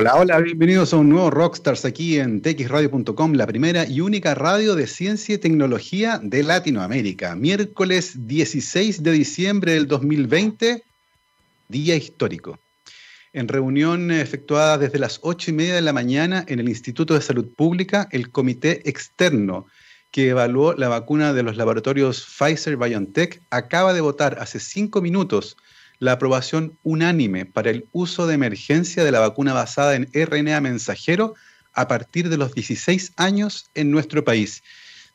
Hola, hola, bienvenidos a un nuevo Rockstars aquí en txradio.com, la primera y única radio de ciencia y tecnología de Latinoamérica. Miércoles 16 de diciembre del 2020, día histórico. En reunión efectuada desde las 8 y media de la mañana en el Instituto de Salud Pública, el comité externo que evaluó la vacuna de los laboratorios Pfizer BioNTech acaba de votar hace cinco minutos la aprobación unánime para el uso de emergencia de la vacuna basada en RNA mensajero a partir de los 16 años en nuestro país.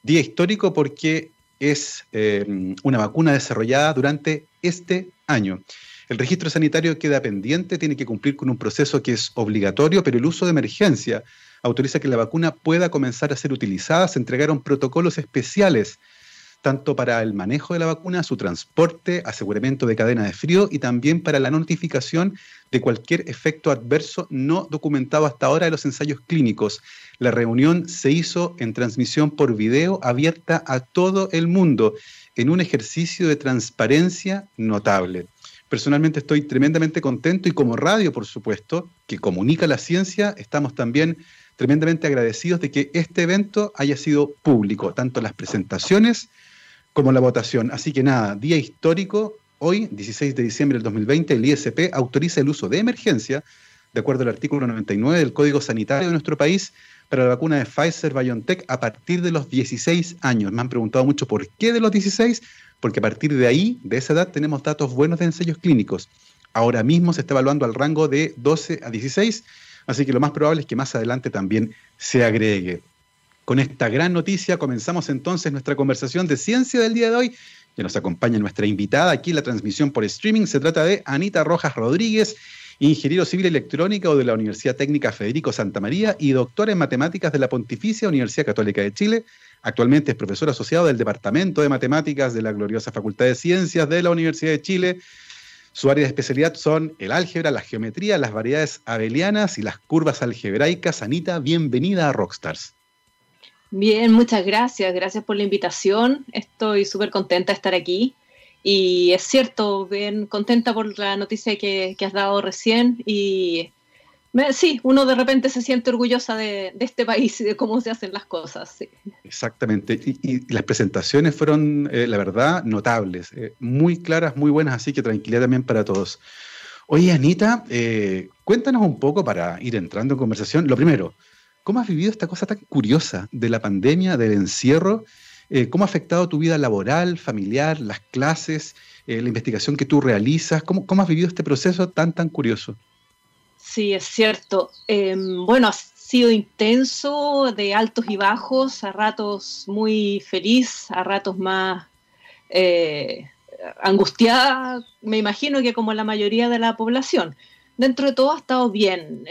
Día histórico porque es eh, una vacuna desarrollada durante este año. El registro sanitario queda pendiente, tiene que cumplir con un proceso que es obligatorio, pero el uso de emergencia autoriza que la vacuna pueda comenzar a ser utilizada. Se entregaron protocolos especiales tanto para el manejo de la vacuna, su transporte, aseguramiento de cadena de frío y también para la notificación de cualquier efecto adverso no documentado hasta ahora de los ensayos clínicos. La reunión se hizo en transmisión por video abierta a todo el mundo, en un ejercicio de transparencia notable. Personalmente estoy tremendamente contento y como radio, por supuesto, que comunica la ciencia, estamos también tremendamente agradecidos de que este evento haya sido público, tanto las presentaciones como la votación. Así que nada, día histórico. Hoy, 16 de diciembre del 2020, el ISP autoriza el uso de emergencia, de acuerdo al artículo 99 del Código Sanitario de nuestro país, para la vacuna de Pfizer BioNTech a partir de los 16 años. Me han preguntado mucho por qué de los 16, porque a partir de ahí, de esa edad, tenemos datos buenos de ensayos clínicos. Ahora mismo se está evaluando al rango de 12 a 16, así que lo más probable es que más adelante también se agregue. Con esta gran noticia comenzamos entonces nuestra conversación de ciencia del día de hoy. Que nos acompaña nuestra invitada aquí en la transmisión por streaming. Se trata de Anita Rojas Rodríguez, ingeniero civil electrónico de la Universidad Técnica Federico Santa María y doctora en matemáticas de la Pontificia Universidad Católica de Chile. Actualmente es profesor asociado del Departamento de Matemáticas de la gloriosa Facultad de Ciencias de la Universidad de Chile. Su área de especialidad son el álgebra, la geometría, las variedades abelianas y las curvas algebraicas. Anita, bienvenida a Rockstars. Bien, muchas gracias. Gracias por la invitación. Estoy súper contenta de estar aquí. Y es cierto, bien contenta por la noticia que, has dado recién. Y sí, uno de repente se siente orgullosa de, este país y de cómo se hacen las cosas. Exactamente. Y, las presentaciones fueron, eh, la verdad, notables, eh, muy claras, muy buenas, así que tranquilidad también para todos. Oye, Anita, eh, cuéntanos un poco para ir entrando en conversación. Lo primero, ¿Cómo has vivido esta cosa tan curiosa de la pandemia, del encierro? Eh, ¿Cómo ha afectado tu vida laboral, familiar, las clases, eh, la investigación que tú realizas? ¿Cómo, has vivido este proceso tan, tan curioso? Sí, es cierto. Em, bueno, ha sido intenso, de altos y bajos, a ratos muy feliz, a ratos más eh, angustiada, me imagino que como la mayoría de la población. Dentro de todo ha estado bien.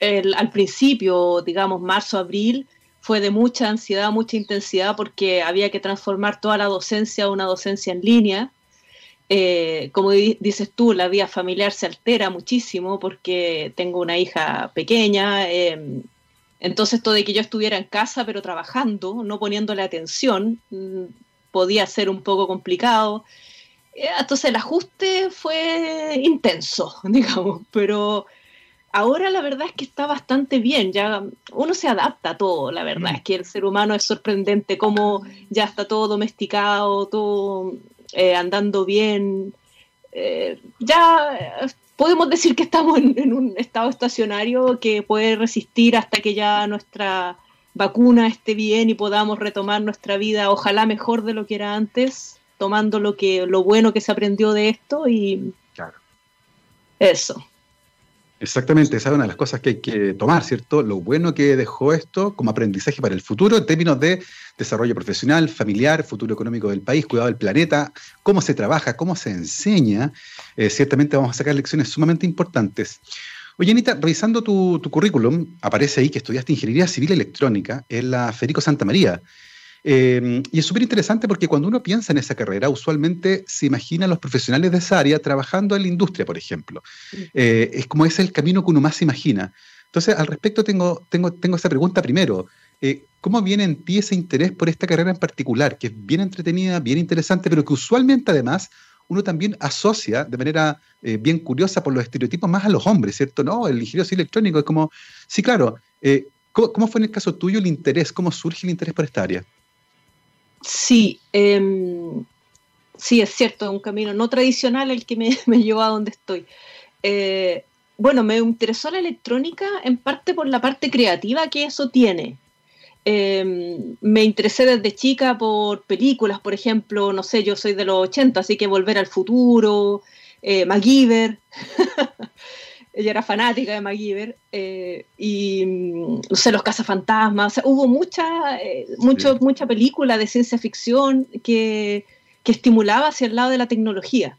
Al principio, digamos, marzo, abril, fue de mucha ansiedad, mucha intensidad, porque había que transformar toda la docencia a una docencia en línea. Eh, como dices tú, la vida familiar se altera muchísimo porque tengo una hija pequeña. Em, entonces, esto de que yo estuviera en casa, pero trabajando, no poniéndole atención, mm, podía ser un poco complicado. Eh, entonces, el ajuste fue intenso, digamos, pero ahora la verdad es que está bastante bien, ya uno se adapta a todo, la verdad mm. es que el ser humano es sorprendente cómo ya está todo domesticado, todo eh, andando bien. Eh, ya eh, podemos decir que estamos en, un estado estacionario que puede resistir hasta que ya nuestra vacuna esté bien y podamos retomar nuestra vida, ojalá mejor de lo que era antes, tomando lo que lo bueno que se aprendió de esto y claro. eso. Exactamente, esa es una de las cosas que hay que tomar, ¿cierto? Lo bueno que dejó esto como aprendizaje para el futuro en términos de desarrollo profesional, familiar, futuro económico del país, cuidado del planeta, cómo se trabaja, cómo se enseña. Eh, ciertamente vamos a sacar lecciones sumamente importantes. Oye, Anita, revisando tu, tu currículum, aparece ahí que estudiaste Ingeniería Civil Electrónica en la Federico Santa María. Em, y es súper interesante porque cuando uno piensa en esa carrera, usualmente se imagina a los profesionales de esa área trabajando en la industria, por ejemplo. Eh, es como es el camino que uno más se imagina. Entonces, al respecto, tengo, tengo, tengo esa pregunta primero. Eh, ¿Cómo viene en ti ese interés por esta carrera en particular, que es bien entretenida, bien interesante, pero que usualmente además uno también asocia de manera eh, bien curiosa por los estereotipos más a los hombres, ¿cierto? No, el ingeniero electrónico es como, sí, claro. Eh, ¿cómo, fue en el caso tuyo el interés? ¿Cómo surge el interés por esta área? Sí, em, sí, es cierto, un camino no tradicional el que me, me llevó a donde estoy. Eh, bueno, me interesó la electrónica en parte por la parte creativa que eso tiene. Em, me interesé desde chica por películas, por ejemplo, no sé, yo soy de los 80, así que Volver al Futuro, eh, MacGyver, ella era fanática de MacGyver, eh, y no sé, Los Cazafantasmas, hubo mucha, eh, mucha película de ciencia ficción que, que estimulaba hacia el lado de la tecnología.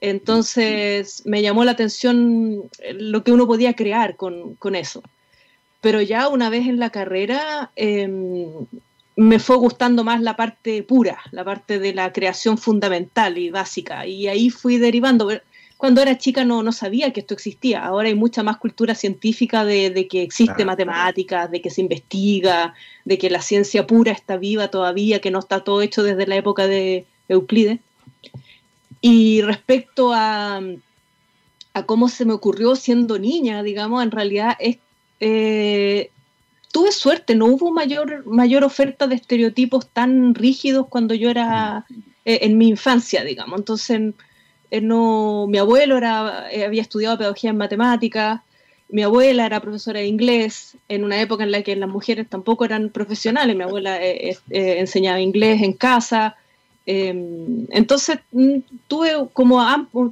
Entonces me llamó la atención lo que uno podía crear con, con eso pero ya una vez en la carrera em, me fue gustando más la parte pura, la parte de la creación fundamental y básica, y ahí fui derivando. Cuando era chica no, no sabía que esto existía, ahora hay mucha más cultura científica de, que existe matemáticas, de que se investiga, de que la ciencia pura está viva todavía, que no está todo hecho desde la época de Euclides. Y respecto a, a cómo se me ocurrió siendo niña, digamos, en realidad es eh, tuve suerte, no hubo mayor, mayor oferta de estereotipos tan rígidos cuando yo era eh, en mi infancia, digamos. Entonces, no, mi abuelo era, había estudiado pedagogía en matemáticas, mi abuela era profesora de inglés en una época en la que las mujeres tampoco eran profesionales, mi abuela enseñaba inglés en casa. Em, entonces mm, tuve como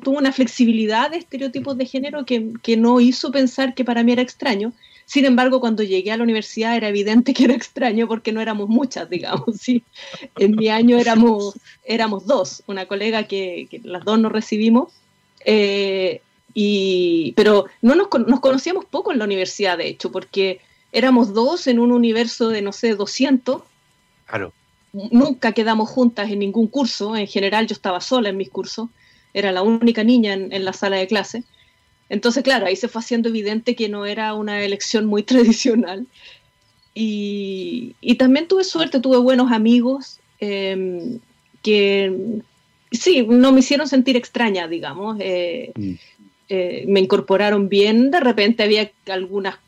tuve una flexibilidad de estereotipos de género que, que no hizo pensar que para mí era extraño sin embargo, cuando llegué a la universidad era evidente que era extraño porque no éramos muchas, digamos. ¿sí? En mi año éramos, éramos dos, una colega que, las dos nos recibimos, eh, y, pero no nos, nos, conocíamos poco en la universidad, de hecho, porque éramos dos en un universo de, no sé, 200. Claro. Nunca quedamos juntas en ningún curso, en general yo estaba sola en mis cursos, era la única niña en, en la sala de clase. Entonces, claro, ahí se fue haciendo evidente que no era una elección muy tradicional. Y, también tuve suerte, tuve buenos amigos em, que sí, no me hicieron sentir extraña, digamos. Eh, mm. eh, me incorporaron bien, de repente había algunas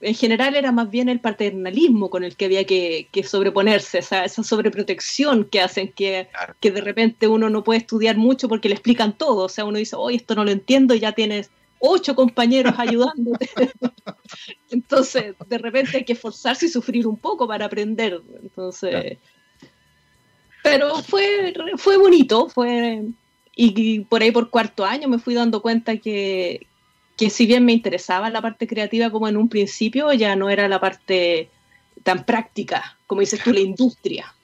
en general era más bien el paternalismo con el que había que, sobreponerse, esa, esa, sobreprotección que hacen que, que, de repente uno no puede estudiar mucho porque le explican todo. O sea, uno dice, oye, esto no lo entiendo y ya tienes ocho compañeros ayudándote. Entonces, de repente hay que esforzarse y sufrir un poco para aprender. Entonces, pero fue, fue bonito, fue y, por ahí por cuarto año me fui dando cuenta que, que si bien me interesaba la parte creativa como en un principio, ya no era la parte tan práctica, como dices tú, la industria.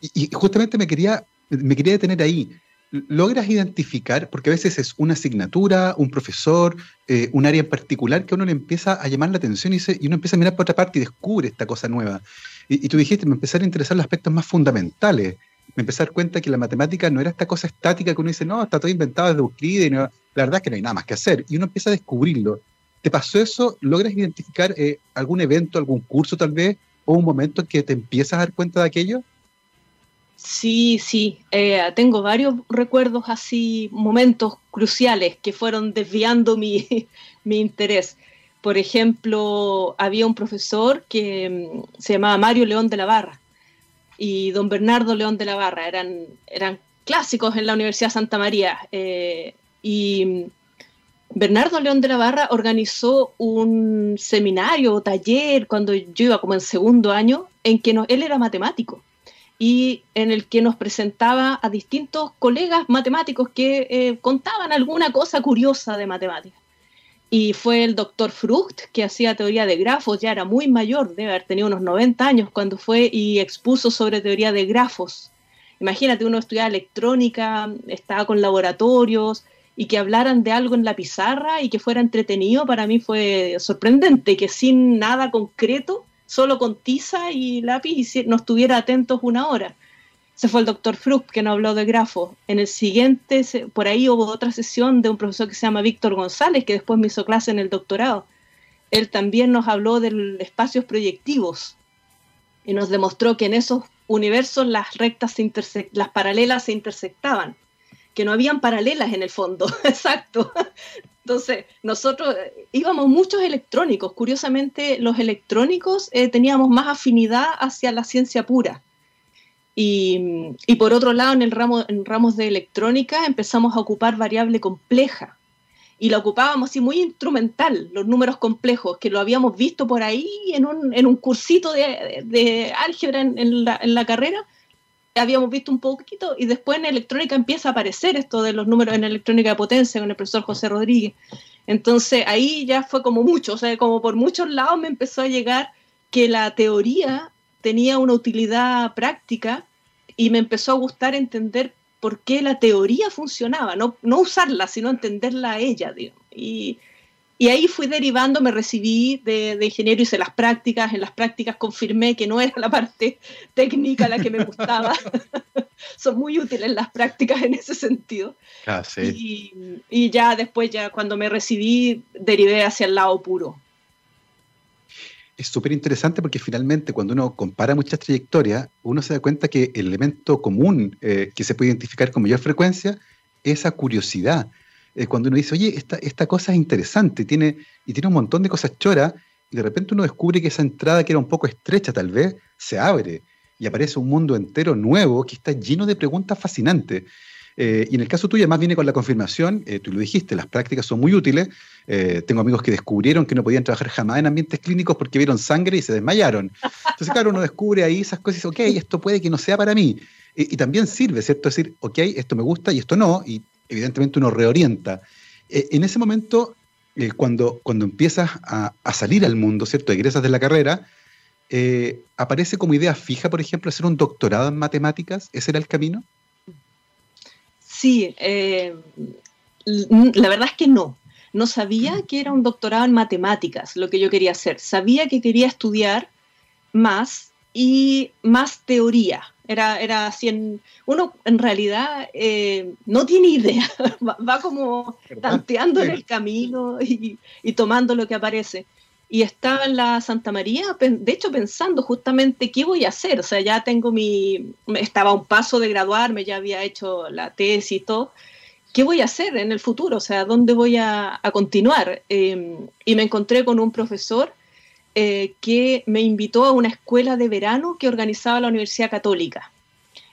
Y, y justamente me quería, me quería detener ahí logras identificar, porque a veces es una asignatura, un profesor, eh, un área en particular que uno le empieza a llamar la atención y, y uno empieza a mirar por otra parte y descubre esta cosa nueva. Y, tú dijiste, me empezaron a interesar los aspectos más fundamentales. Me empecé a dar cuenta que la matemática no era esta cosa estática que uno dice, no, está todo inventado desde Euclides, la verdad es que no hay nada más que hacer. Y uno empieza a descubrirlo. ¿Te pasó eso? ¿Logras identificar eh, algún evento, algún curso tal vez, o un momento en que te empiezas a dar cuenta de aquello? Sí, sí, eh, tengo varios recuerdos así, momentos cruciales que fueron desviando mi, interés. Por ejemplo, había un profesor que mm, se llamaba Mario León de la Barra y don Bernardo León de la Barra, eran, eran clásicos en la Universidad Santa María. Eh, y mm, Bernardo León de la Barra organizó un seminario o taller cuando yo iba como en segundo año, en que él era matemático y en el que nos presentaba a distintos colegas matemáticos que eh, contaban alguna cosa curiosa de matemáticas. Y fue el doctor Frucht, que hacía teoría de grafos, ya era muy mayor, debe haber tenido unos 90 años cuando fue y expuso sobre teoría de grafos. Imagínate, uno estudiaba electrónica, estaba con laboratorios y que hablaran de algo en la pizarra y que fuera entretenido, para mí fue sorprendente, que sin nada concreto solo con tiza y lápiz y no estuviera atentos una hora. Se fue el doctor Frucht que nos habló de grafos. En el siguiente, por ahí hubo otra sesión de un profesor que se llama Víctor González, que después me hizo clase en el doctorado. Él también nos habló de espacios proyectivos y nos demostró que en esos universos las rectas, las paralelas se intersectaban. que no habían paralelas en el fondo, exacto. Entonces, nosotros eh, íbamos muchos electrónicos, curiosamente los electrónicos eh, teníamos más afinidad hacia la ciencia pura. Y, por otro lado, en el ramo, en ramos de electrónica empezamos a ocupar variable compleja. Y la ocupábamos así muy instrumental, los números complejos, que lo habíamos visto por ahí en un, en un cursito de, de álgebra en, en, la, en la carrera, habíamos visto un poquito y después en electrónica empieza a aparecer esto de los números en electrónica de potencia con el profesor José Rodríguez. Entonces ahí ya fue como mucho, o sea, como por muchos lados me empezó a llegar que la teoría tenía una utilidad práctica y me empezó a gustar entender por qué la teoría funcionaba, no, no usarla, sino entenderla a ella. Y, y ahí fui derivando, me recibí de, de, ingeniero, hice las prácticas, en las prácticas confirmé que no era la parte técnica la que me gustaba. Son muy útiles las prácticas en ese sentido. Ah, sí. y, y, ya después, ya cuando me recibí, derivé hacia el lado puro. Es súper interesante porque finalmente cuando uno compara muchas trayectorias, uno se da cuenta que el elemento común eh, que se puede identificar con mayor frecuencia es esa curiosidad eh, cuando uno dice, oye, esta, esta cosa es interesante tiene, y tiene un montón de cosas choras, y de repente uno descubre que esa entrada que era un poco estrecha tal vez, se abre y aparece un mundo entero nuevo que está lleno de preguntas fascinantes. Eh, y en el caso tuyo, además viene con la confirmación, eh, tú lo dijiste, las prácticas son muy útiles. Eh, tengo amigos que descubrieron que no podían trabajar jamás en ambientes clínicos porque vieron sangre y se desmayaron. Entonces, claro, uno descubre ahí esas cosas y dice, ok, esto puede que no sea para mí. Y, y también sirve, ¿cierto? Decir, ok, esto me gusta y esto no, y evidentemente uno reorienta. Eh, en ese momento, eh, cuando, cuando empiezas a, a, salir al mundo, ¿cierto? Egresas de la carrera, eh, ¿aparece como idea fija, por ejemplo, hacer un doctorado en matemáticas? ¿Ese era el camino? Sí, la verdad es que no. No sabía que era un doctorado en matemáticas lo que yo quería hacer. Sabía que quería estudiar más y más teoría. Era, era así, en, uno en realidad eh, no tiene idea, va, va como tanteando en el camino y, y, tomando lo que aparece. Y estaba en la Santa María, de hecho pensando justamente qué voy a hacer, o sea, ya tengo mi, estaba a un paso de graduarme, ya había hecho la tesis y todo, ¿qué voy a hacer en el futuro? O sea, ¿dónde voy a, a continuar? Eh, y me encontré con un profesor eh, que me invitó a una escuela de verano que organizaba la Universidad Católica.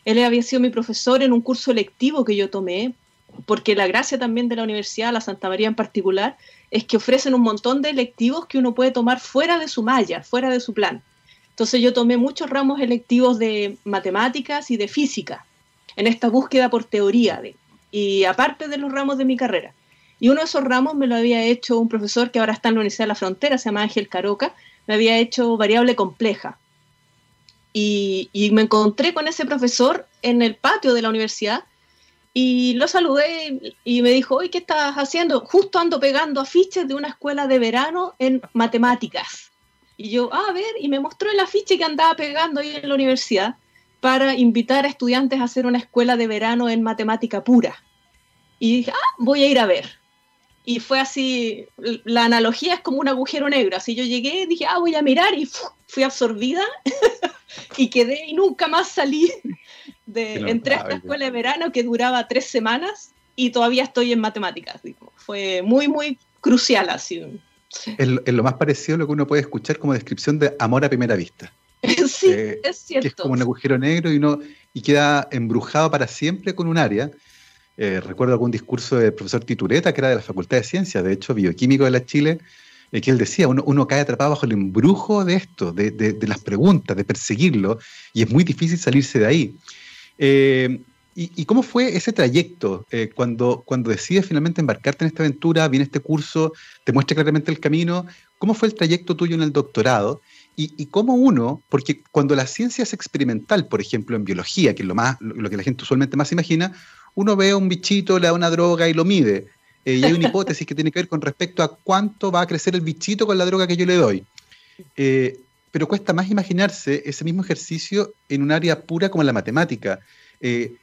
Él había sido mi profesor en un curso lectivo que yo tomé, porque la gracia también de la universidad, la Santa María en particular, es que ofrecen un montón de electivos que uno puede tomar fuera de su malla, fuera de su plan. Entonces yo tomé muchos ramos electivos de matemáticas y de física, en esta búsqueda por teoría, y aparte de los ramos de mi carrera. Y uno de esos ramos me lo había hecho un profesor que ahora está en la Universidad de la Frontera, se llama Ángel Caroca, me había hecho variable compleja. Y, me encontré con ese profesor en el patio de la universidad y lo saludé y me dijo, oye, ¿qué estás haciendo? Justo ando pegando afiches de una escuela de verano en matemáticas. Y yo, ah, a ver, y me mostró el afiche que andaba pegando ahí en la universidad para invitar a estudiantes a hacer una escuela de verano en matemática pura. Y dije, ah, voy a ir a ver y fue así, la analogía es como un agujero negro, así yo llegué, dije, ah, voy a mirar y fui absorbida y quedé y nunca más salí. De, entré a esta escuela de verano que duraba tres semanas y todavía estoy en matemáticas. Digo. Fue muy, muy crucial así. Es, es, lo más parecido a lo que uno puede escuchar como descripción de amor a primera vista. sí, eh, es cierto. Que es como un agujero negro y, uno, y queda embrujado para siempre con un área eh, recuerdo algún discurso del profesor Titureta, que era de la Facultad de Ciencias, de hecho, bioquímico de la Chile, eh, que él decía, uno, uno, cae atrapado bajo el embrujo de esto, de, de, las preguntas, de perseguirlo, y es muy difícil salirse de ahí. Eh, y, cómo fue ese trayecto eh, cuando, cuando decides finalmente embarcarte en esta aventura, viene este curso, te muestra claramente el camino? ¿Cómo fue el trayecto tuyo en el doctorado? Y, cómo uno, porque cuando la ciencia es experimental, por ejemplo, en biología, que es lo, más, lo que la gente usualmente más imagina, uno ve a un bichito, le da una droga y lo mide. Eh, y hay una hipótesis que tiene que ver con respecto a cuánto va a crecer el bichito con la droga que yo le doy. Eh, pero cuesta más imaginarse ese mismo ejercicio en un área pura como la matemática. Eh,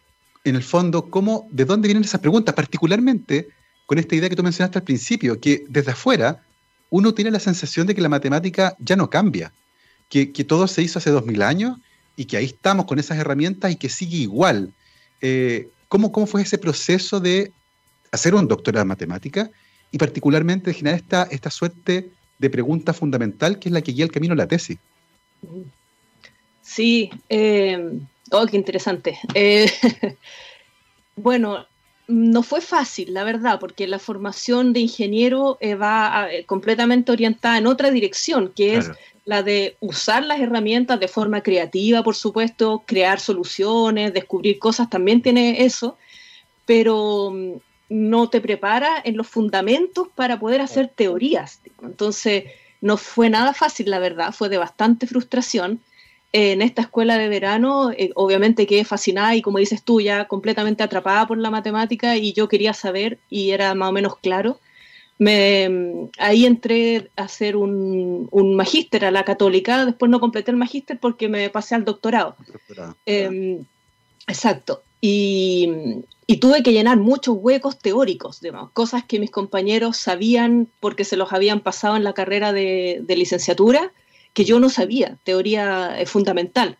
en el fondo, ¿cómo, ¿de dónde vienen esas preguntas? Particularmente con esta idea que tú mencionaste al principio, que desde afuera uno tiene la sensación de que la matemática ya no cambia, que, que todo se hizo hace dos mil años y que ahí estamos con esas herramientas y que sigue igual. Eh, ¿cómo, ¿cómo fue ese proceso de hacer un doctorado en matemática y particularmente de generar esta, esta suerte de pregunta fundamental que es la que guía el camino a la tesis? Sí, eh, oh, qué interesante. Eh, bueno, no fue fácil, la verdad, porque la formación de ingeniero eh, va completamente orientada en otra dirección, que es la de usar las herramientas de forma creativa, por supuesto, crear soluciones, descubrir cosas, también tiene eso, pero mm, no te prepara en los fundamentos para poder hacer teorías. Entonces, no fue nada fácil, la verdad, fue de bastante frustración. en esta escuela de verano, eh, obviamente quedé fascinada y como dices tú, ya completamente atrapada por la matemática y yo quería saber y era más o menos claro. Me, ahí entré a hacer un, un magíster a la católica, después no completé el magíster porque me pasé al doctorado. Em, exacto. Y, y, tuve que llenar muchos huecos teóricos, digamos, cosas que mis compañeros sabían porque se los habían pasado en la carrera de, de licenciatura, que yo no sabía, teoría fundamental.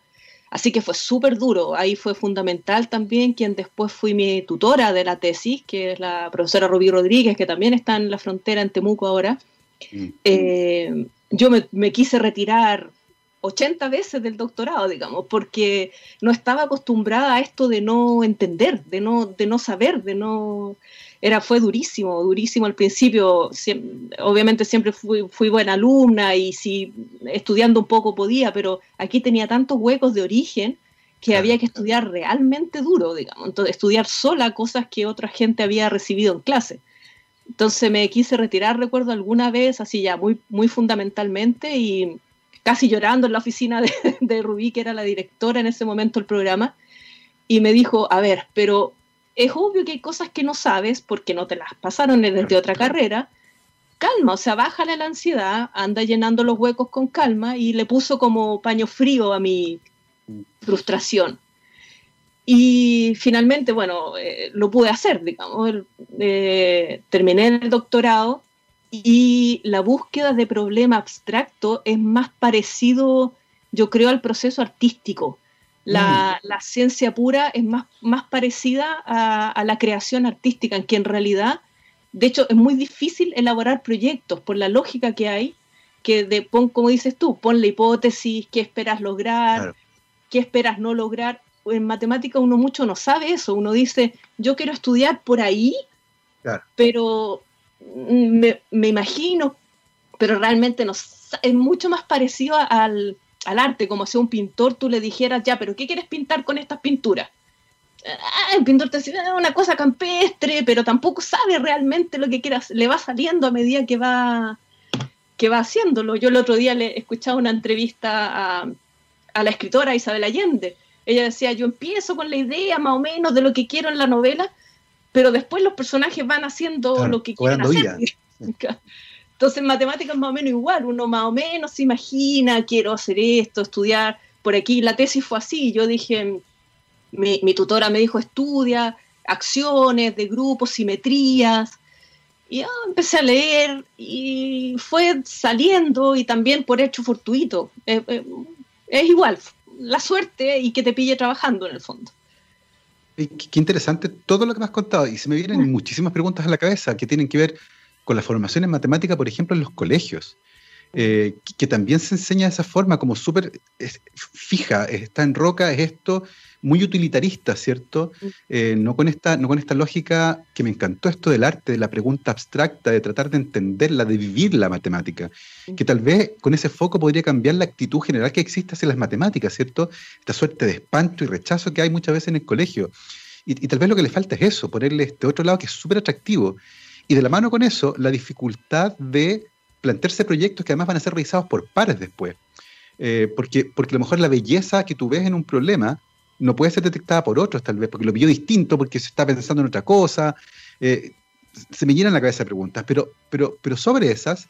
Así que fue súper duro. Ahí fue fundamental también quien después fui mi tutora de la tesis, que es la profesora Rubí Rodríguez, que también está en la frontera en Temuco ahora. Mm. Eh, yo me, quise retirar 80 veces del doctorado, digamos, porque no estaba acostumbrada a esto de no entender, de no, de no saber, de no era, fue durísimo, durísimo al principio. obviamente siempre fui, fui, buena alumna y si estudiando un poco podía, pero aquí tenía tantos huecos de origen que había que estudiar realmente duro, digamos. Entonces, estudiar sola cosas que otra gente había recibido en clase. Entonces me quise retirar, recuerdo alguna vez, así ya muy, muy fundamentalmente y casi llorando en la oficina de, de Rubí, que era la directora en ese momento del programa, y me dijo, a ver, pero es obvio que hay cosas que no sabes porque no te las pasaron desde otra carrera. Calma, o sea, bájale la ansiedad, anda llenando los huecos con calma y le puso como paño frío a mi frustración. Y finalmente, bueno, eh, lo pude hacer, digamos. Eh, terminé el doctorado y la búsqueda de problema abstracto es más parecido, yo creo, al proceso artístico. Mm. La, ciencia pura es más, más parecida a, la creación artística, en que en realidad, de hecho, es muy difícil elaborar proyectos por la lógica que hay, que de, pon, como dices tú, pon la hipótesis, qué esperas lograr, qué esperas no lograr. En matemática uno mucho no sabe eso, uno dice, yo quiero estudiar por ahí, pero me, me, imagino, pero realmente no, es mucho más parecido al al arte, como si un pintor tú le dijeras, ya, pero ¿qué quieres pintar con estas pinturas? Ah, el pintor te dice, ah, una cosa campestre, pero tampoco sabe realmente lo que quieras, le va saliendo a medida que va, que va haciéndolo. Yo el otro día le escuchaba una entrevista a, a la escritora Isabel Allende. Ella decía, yo empiezo con la idea más o menos de lo que quiero en la novela, pero después los personajes van haciendo lo que quieren hacer. Entonces, en matemáticas más o menos igual, uno más o menos se imagina, quiero hacer esto, estudiar. Por aquí la tesis fue así, yo dije, mi, tutora me dijo, estudia acciones de grupos, simetrías, y empecé a leer y fue saliendo y también por hecho fortuito. Eh, eh, es igual, la suerte y que te pille trabajando en el fondo. Qué interesante todo lo que me has contado y se me vienen mm. muchísimas preguntas a la cabeza que tienen que ver con la formación en matemática, por ejemplo, en los colegios, eh, que, también se enseña de esa forma, como súper fija, está en roca, es esto, muy utilitarista, ¿cierto? Eh, no, con esta, no con esta lógica que me encantó esto del arte, de la pregunta abstracta, de tratar de entenderla, de vivir la matemática, que tal vez con ese foco podría cambiar la actitud general que existe hacia las matemáticas, ¿cierto? Esta suerte de espanto y rechazo que hay muchas veces en el colegio. Y, y tal vez lo que le falta es eso, ponerle este otro lado que es súper atractivo, y de la mano con eso, la dificultad de plantearse proyectos que además van a ser revisados por pares después. Eh, porque, porque a lo mejor la belleza que tú ves en un problema no puede ser detectada por otros, tal vez, porque lo vio distinto, porque se está pensando en otra cosa. Eh, se me llenan la cabeza preguntas, pero, pero, pero sobre esas,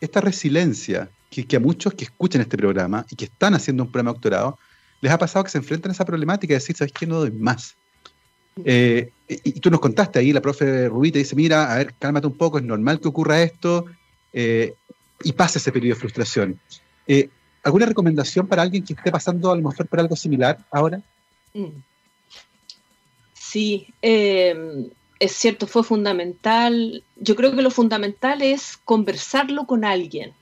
esta resiliencia que, a muchos que escuchan este programa y que están haciendo un programa doctorado, les ha pasado que se enfrentan a esa problemática de decir, ¿sabes qué? No doy más. Eh, y, tú nos contaste ahí, la profe Rubí te dice, mira, a ver, cálmate un poco, es normal que ocurra esto, eh, y pasa ese periodo de frustración. Eh, ¿Alguna recomendación para alguien que esté pasando a lo mejor por algo similar ahora? Mm. Sí, em, es cierto, fue fundamental. Yo creo que lo fundamental es conversarlo con alguien.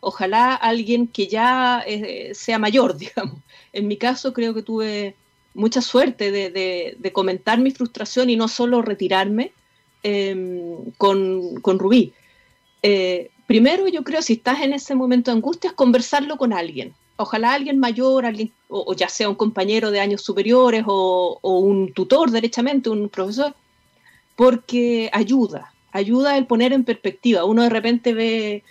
Ojalá alguien que ya sea mayor, digamos. En mi caso creo que tuve mucha suerte de, comentar mi frustración y no solo retirarme em, con, Rubí. Eh, primero yo creo si estás en ese momento de angustia es conversarlo con alguien. Ojalá alguien mayor, o, ya sea un compañero de años superiores o, o un tutor derechamente, un profesor, porque ayuda, ayuda el poner en perspectiva. Uno de repente ve,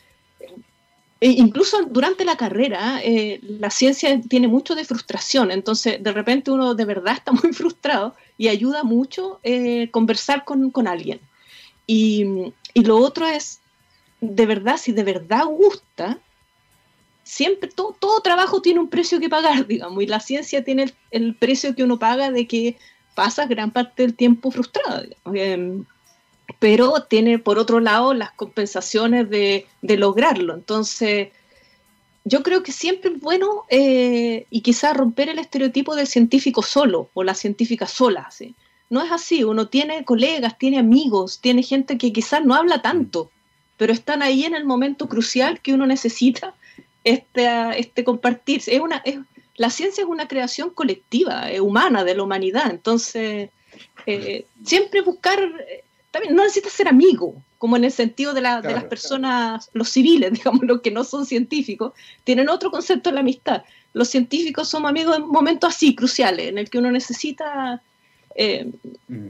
e incluso durante la carrera, eh, la ciencia tiene mucho de frustración, entonces de repente uno de verdad está muy frustrado y ayuda mucho eh, conversar con, alguien. Y, lo otro es, de verdad, si de verdad gusta, siempre todo, todo, trabajo tiene un precio que pagar, digamos, y la ciencia tiene el, precio que uno paga de que pasa gran parte del tiempo frustrada. Em, pero tiene por otro lado las compensaciones de, lograrlo. Entonces, yo creo que siempre es bueno eh, y quizás romper el estereotipo del científico solo o la científica sola. No es así, uno tiene colegas, tiene amigos, tiene gente que quizás no habla tanto, pero están ahí en el momento crucial que uno necesita este, este compartirse. Es una, la ciencia es una creación colectiva, humana, de la humanidad. Entonces, eh, siempre buscar, eh, también no necesitas ser amigo, como en el sentido de, las personas, los civiles, digamos, los que no son científicos, tienen otro concepto de la amistad. Los científicos somos amigos en momentos así, cruciales, en el que uno necesita eh, mm.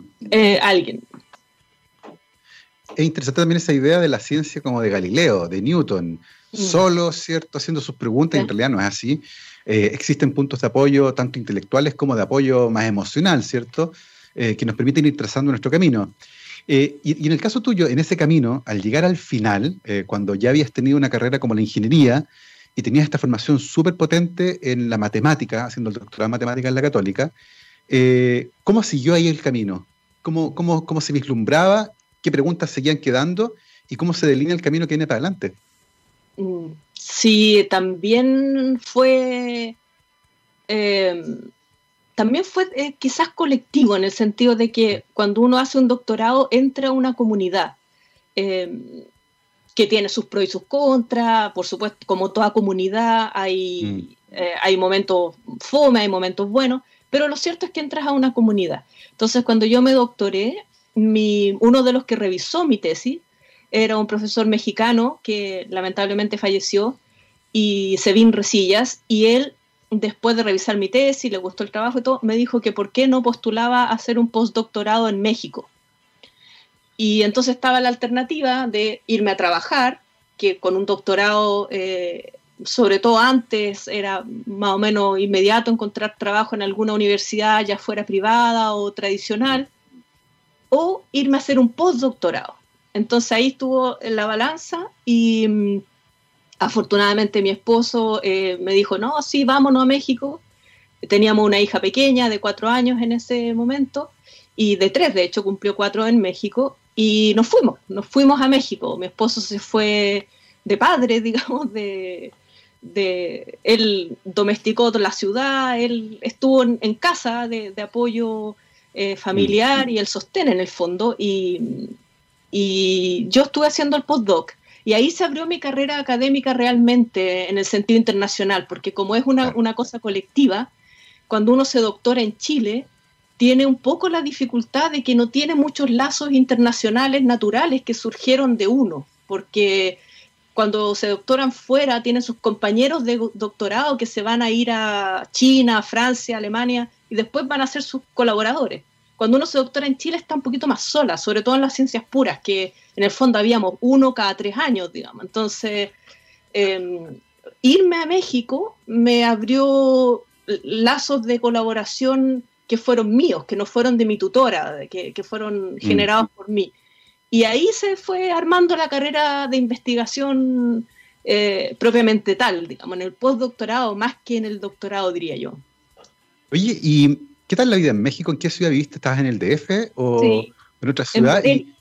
alguien. Es interesante también esa idea de la ciencia como de Galileo, de Newton, mm. solo, ¿cierto?, haciendo sus preguntas, y en realidad no es así. Eh, existen puntos de apoyo tanto intelectuales como de apoyo más emocional, ¿cierto? Eh, que nos permiten ir trazando nuestro camino. Eh, y, en el caso tuyo, en ese camino, al llegar al final, cuando ya habías tenido una carrera como la ingeniería y tenías esta formación súper potente en la matemática, haciendo el doctorado en matemática en la católica, ¿cómo siguió ahí el camino? ¿Cómo, cómo, cómo se vislumbraba? ¿Qué preguntas seguían quedando? ¿Y cómo se delinea el camino que viene para adelante? Mm, sí, también fue, también fue eh, quizás colectivo en el sentido de que cuando uno hace un doctorado entra a una comunidad em, que tiene sus pros y sus contras, por supuesto, como toda comunidad hay, mm. eh, hay momentos fome, hay momentos buenos, pero lo cierto es que entras a una comunidad. Entonces, cuando yo me doctoré, mi, uno de los que revisó mi tesis era un profesor mexicano que lamentablemente falleció y Sevin Resillas, y él, después de revisar mi tesis, le gustó el trabajo y todo, me dijo que por qué no postulaba a hacer un postdoctorado en México. Y entonces estaba la alternativa de irme a trabajar, que con un doctorado, eh, sobre todo antes, era más o menos inmediato encontrar trabajo en alguna universidad, ya fuera privada o tradicional, o irme a hacer un postdoctorado. Entonces ahí estuvo en la balanza y mm, afortunadamente mi esposo eh, me dijo, no, sí, vámonos a México. Teníamos una hija pequeña de cuatro años en ese momento y de tres, de hecho, cumplió cuatro en México y nos fuimos, nos fuimos a México. Mi esposo se fue de padre, digamos, de, de él domesticó la ciudad, él estuvo en, casa de, apoyo eh, familiar mm. y el sostén en el fondo y y yo estuve haciendo el postdoc. Y ahí se abrió mi carrera académica realmente en el sentido internacional, porque como es una, una cosa colectiva, cuando uno se doctora en Chile, tiene un poco la dificultad de que no tiene muchos lazos internacionales naturales que surgieron de uno, porque cuando se doctoran fuera tienen sus compañeros de doctorado que se van a ir a China, Francia, Alemania y después van a ser sus colaboradores cuando uno se doctora en Chile está un poquito más sola, sobre todo en las ciencias puras, que en el fondo habíamos uno cada tres años, digamos. Entonces, em, irme a México me abrió lazos de colaboración que fueron míos, que no fueron de mi tutora, que, fueron mm. generados por mí. Y ahí se fue armando la carrera de investigación eh, propiamente tal, digamos, en el postdoctorado más que en el doctorado, diría yo. Oye, y ¿Qué tal la vida en México? ¿En qué ciudad viviste? ¿Estabas en el DF o en otra ciudad? En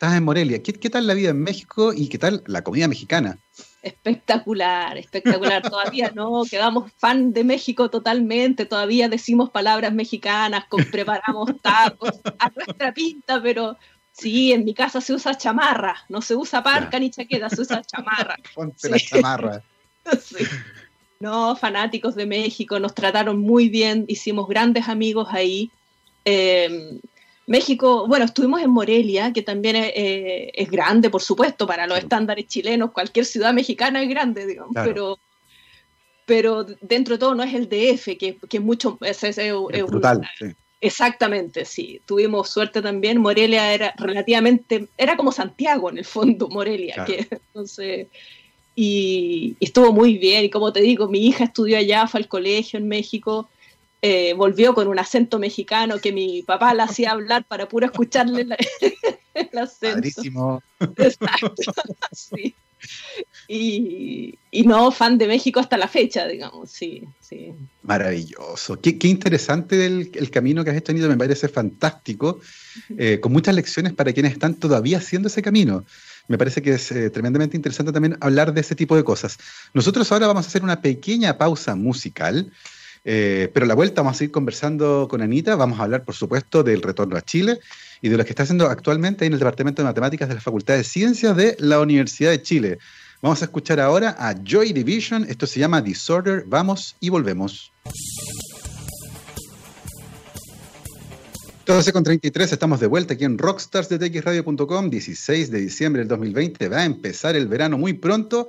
Estabas en Morelia. ¿Qué, tal la vida en México y qué tal la comida mexicana? Espectacular, espectacular. Todavía no, quedamos fan de México totalmente, todavía decimos palabras mexicanas, preparamos tacos a nuestra pinta, pero sí, en mi casa se usa chamarra, no se usa parca ni chaqueta, se usa chamarra. Ponte la chamarra. No, fanáticos de México, nos trataron muy bien, hicimos grandes amigos ahí. Eh, México, bueno, estuvimos en Morelia, que también eh, es, grande, por supuesto, para los estándares chilenos, cualquier ciudad mexicana es grande, digamos, pero, pero dentro de todo no es el DF, que, es mucho... Es, brutal, Exactamente, sí. Tuvimos suerte también. Morelia era relativamente, era como Santiago en el fondo, Morelia, que entonces... Y, y, estuvo muy bien, y como te digo, mi hija estudió allá, fue al colegio en México, eh, volvió con un acento mexicano que mi papá la hacía hablar para puro escucharle el acento. Exacto, sí. Y, no, fan de México hasta la fecha, digamos, sí, sí. Maravilloso. Qué, interesante el, camino que has tenido, me parece fantástico, eh, con muchas lecciones para quienes están todavía haciendo ese camino. Me parece que es eh, tremendamente interesante también hablar de ese tipo de cosas. Nosotros ahora vamos a hacer una pequeña pausa musical. Eh, pero a la vuelta vamos a seguir conversando con Anita, vamos a hablar, por supuesto, del retorno a Chile y de lo que está haciendo actualmente en el Departamento de Matemáticas de la Facultad de Ciencias de la Universidad de Chile. Vamos a escuchar ahora a Joy Division, esto se llama Disorder, vamos y volvemos. 12 con 33, estamos de vuelta aquí en rockstarsdetxradio.com, 16 de diciembre del 2020, va a empezar el verano muy pronto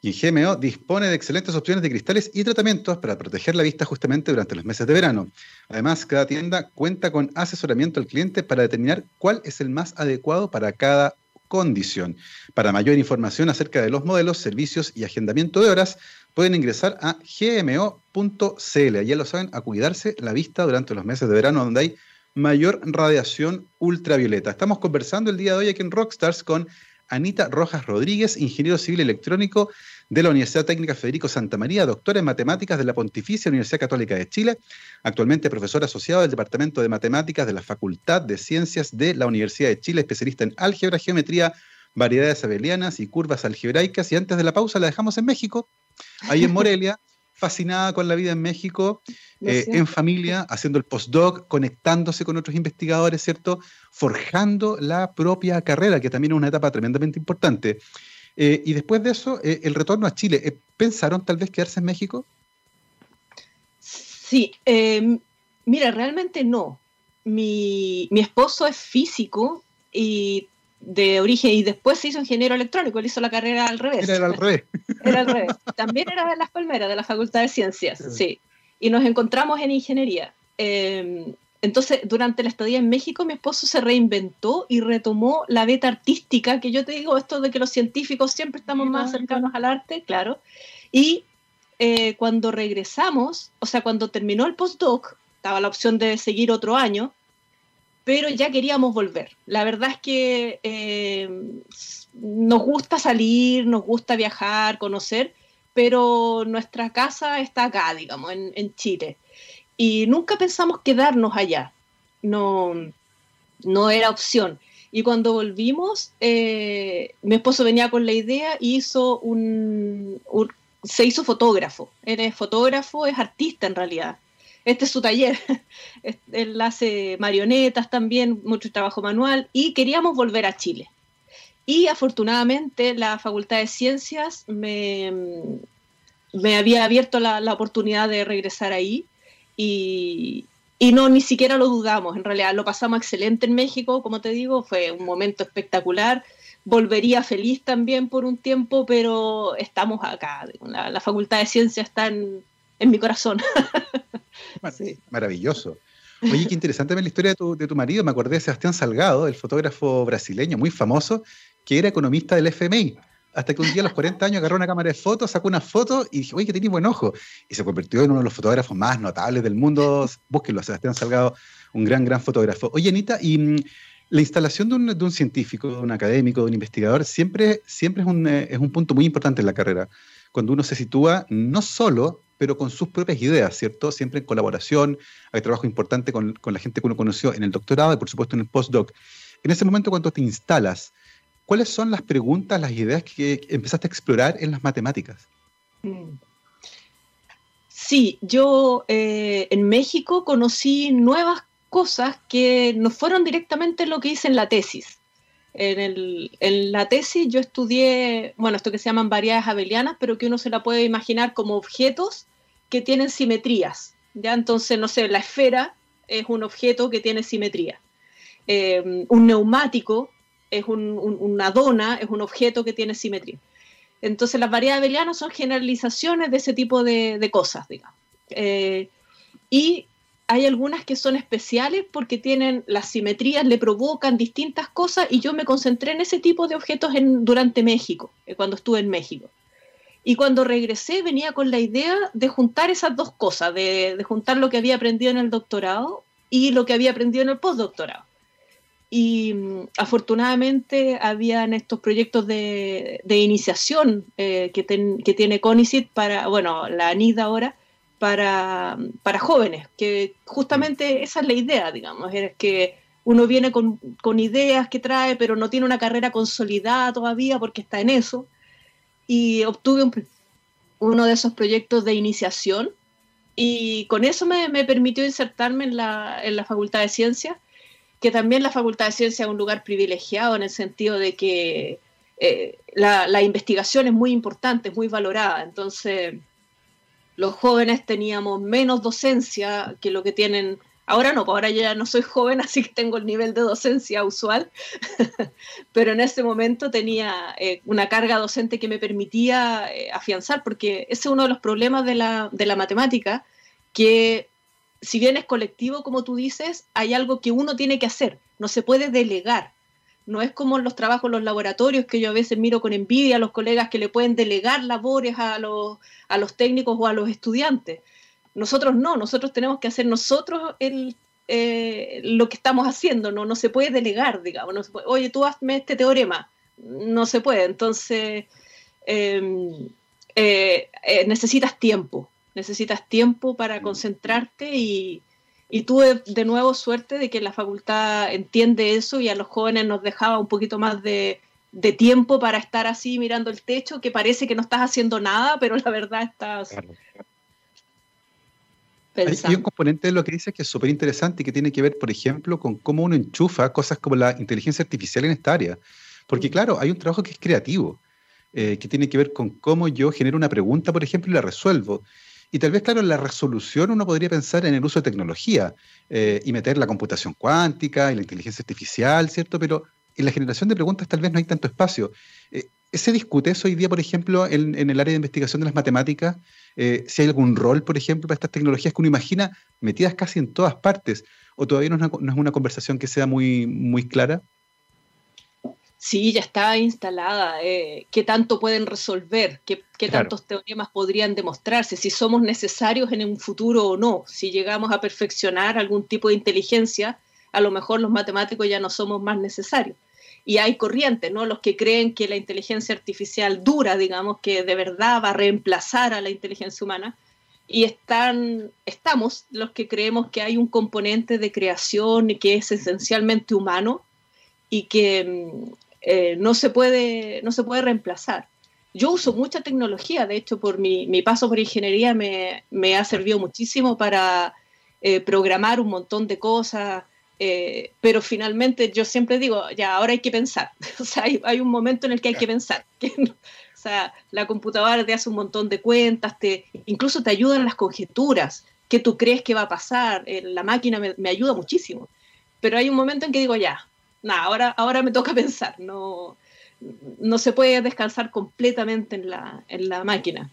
y GMO dispone de excelentes opciones de cristales y tratamientos para proteger la vista justamente durante los meses de verano. Además, cada tienda cuenta con asesoramiento al cliente para determinar cuál es el más adecuado para cada condición. Para mayor información acerca de los modelos, servicios y agendamiento de horas, pueden ingresar a gmo.cl. Ya lo saben, a cuidarse la vista durante los meses de verano donde hay mayor radiación ultravioleta. Estamos conversando el día de hoy aquí en Rockstars con Anita Rojas Rodríguez, ingeniero civil electrónico de la Universidad Técnica Federico Santa María, doctora en matemáticas de la Pontificia Universidad Católica de Chile, actualmente profesor asociado del Departamento de Matemáticas de la Facultad de Ciencias de la Universidad de Chile, especialista en álgebra, geometría, variedades abelianas y curvas algebraicas. Y antes de la pausa la dejamos en México, ahí en Morelia, fascinada con la vida en México, eh, en familia, haciendo el postdoc, conectándose con otros investigadores, ¿cierto? Forjando la propia carrera, que también es una etapa tremendamente importante. Eh, y después de eso, eh, el retorno a Chile. ¿Pensaron tal vez quedarse en México? Sí, em, mira, realmente no. Mi, mi esposo es físico y de origen y después se hizo ingeniero electrónico, él hizo la carrera al revés. Era al revés. Era al revés. También era de Las Palmeras, de la Facultad de Ciencias, sí. Y nos encontramos en ingeniería. Em, entonces, durante la estadía en México, mi esposo se reinventó y retomó la beta artística, que yo te digo esto de que los científicos siempre estamos más cercanos al arte, claro. Y eh, cuando regresamos, o sea, cuando terminó el postdoc, estaba la opción de seguir otro año, pero ya queríamos volver. La verdad es que eh, nos gusta salir, nos gusta viajar, conocer, pero nuestra casa está acá, digamos, en, Chile. Y nunca pensamos quedarnos allá. No, no era opción. Y cuando volvimos, eh, mi esposo venía con la idea y hizo un, se hizo fotógrafo. Él es fotógrafo, es artista en realidad este es su taller. Él hace marionetas también, mucho trabajo manual y queríamos volver a Chile. Y afortunadamente la Facultad de Ciencias me, me había abierto la, oportunidad de regresar ahí y, y, no, ni siquiera lo dudamos. En realidad lo pasamos excelente en México, como te digo, fue un momento espectacular. Volvería feliz también por un tiempo, pero estamos acá. La, la Facultad de Ciencias está en, en mi corazón. Maravilloso. Oye, qué interesante la historia de tu, de tu, marido. Me acordé de Sebastián Salgado, el fotógrafo brasileño muy famoso, que era economista del FMI. Hasta que un día a los 40 años agarró una cámara de fotos, sacó una foto y dije, oye, que tiene buen ojo. Y se convirtió en uno de los fotógrafos más notables del mundo. Búsquenlo, Sebastián Salgado, un gran, gran fotógrafo. Oye, Anita, y mm, la instalación de un, de un, científico, de un académico, de un investigador, siempre, siempre es, un, eh, es un punto muy importante en la carrera. Cuando uno se sitúa no solo pero con sus propias ideas, ¿cierto? Siempre en colaboración, hay trabajo importante con, la gente que uno conoció en el doctorado y por supuesto en el postdoc. En ese momento cuando te instalas, ¿cuáles son las preguntas, las ideas que empezaste a explorar en las matemáticas? Sí, yo eh, en México conocí nuevas cosas que no fueron directamente lo que hice en la tesis. En, la tesis yo estudié, bueno, esto que se llaman variedades abelianas, pero que uno se la puede imaginar como objetos que tienen simetrías. ¿ya? Entonces, no sé, la esfera es un objeto que tiene simetría. Eh, un neumático es una dona, es un objeto que tiene simetría. Entonces las variedades abelianas son generalizaciones de ese tipo de, cosas, digamos. Eh, y hay algunas que son especiales porque tienen las simetrías, le provocan distintas cosas y yo me concentré en ese tipo de objetos en, durante México, eh, cuando estuve en México. Y cuando regresé venía con la idea de juntar esas dos cosas, de, de juntar lo que había aprendido en el doctorado y lo que había aprendido en el postdoctorado. Y mm, afortunadamente habían estos proyectos de, iniciación eh, que, que, tiene CONICIT para, bueno, la ANID ahora, para, para, jóvenes, que justamente mm. esa es la idea, digamos, es que uno viene con, con, ideas que trae, pero no tiene una carrera consolidada todavía porque está en eso. Y obtuve uno de esos proyectos de iniciación y con eso me, me permitió insertarme en la, en la Facultad de Ciencias que también la Facultad de Ciencia es un lugar privilegiado en el sentido de que eh, la, investigación es muy importante, es muy valorada. Entonces, los jóvenes teníamos menos docencia que lo que tienen. Ahora no, pues ahora ya no soy joven, así que tengo el nivel de docencia usual, pero en ese momento tenía eh, una carga docente que me permitía eh, afianzar, porque ese es uno de los problemas de la, de la matemática, que si bien es colectivo, como tú dices, hay algo que uno tiene que hacer, no se puede delegar. No es como los trabajos en los laboratorios que yo a veces miro con envidia a los colegas que le pueden delegar labores a los, a los técnicos o a los estudiantes. Nosotros no, nosotros tenemos que hacer nosotros el, eh, lo que estamos haciendo, no, no se puede delegar, digamos. No Oye, tú hazme este teorema. No se puede. Entonces, em, eh, eh, necesitas tiempo necesitas tiempo para mm. concentrarte y, tuve de nuevo suerte de que la facultad entiende eso y a los jóvenes nos dejaba un poquito más de, tiempo para estar así mirando el techo, que parece que no estás haciendo nada, pero la verdad estás... Hay, un componente de lo que dices que es súper interesante y que tiene que ver, por ejemplo, con cómo uno enchufa cosas como la inteligencia artificial en esta área. Porque mm. claro, hay un trabajo que es creativo, eh, que tiene que ver con cómo yo genero una pregunta, por ejemplo, y la resuelvo. Y tal vez, claro, en la resolución uno podría pensar en el uso de tecnología eh, y meter la computación cuántica y la inteligencia artificial, ¿cierto? Pero en la generación de preguntas tal vez no hay tanto espacio. Eh, ¿Se discute eso hoy día, por ejemplo, en, el área de investigación de las matemáticas? Eh, si hay algún rol, por ejemplo, para estas tecnologías que uno imagina metidas casi en todas partes, o todavía no es una, no es una conversación que sea muy, muy clara? Sí, ya está instalada. Eh, ¿Qué tanto pueden resolver? ¿Qué, tantos teoremas podrían demostrarse? Si somos necesarios en un futuro o no. Si llegamos a perfeccionar algún tipo de inteligencia, a lo mejor los matemáticos ya no somos más necesarios. Y hay corrientes, ¿no? Los que creen que la inteligencia artificial dura, digamos, que de verdad va a reemplazar a la inteligencia humana. Y están, estamos los que creemos que hay un componente de creación que es esencialmente humano y que mm, eh, no, se puede, no se puede reemplazar. Yo uso mucha tecnología, de hecho, por mi, paso por ingeniería me, ha servido muchísimo para eh, programar un montón de cosas, eh, pero finalmente yo siempre digo, ya, ahora hay que pensar. o sea, hay, un momento en el que hay que pensar. o sea, la computadora te hace un montón de cuentas, te, incluso te ayudan las conjeturas, que tú crees que va a pasar, la máquina me, me ayuda muchísimo. Pero hay un momento en que digo, ya, nada, ahora, ahora me toca pensar, no, no se puede descansar completamente en la, en la máquina.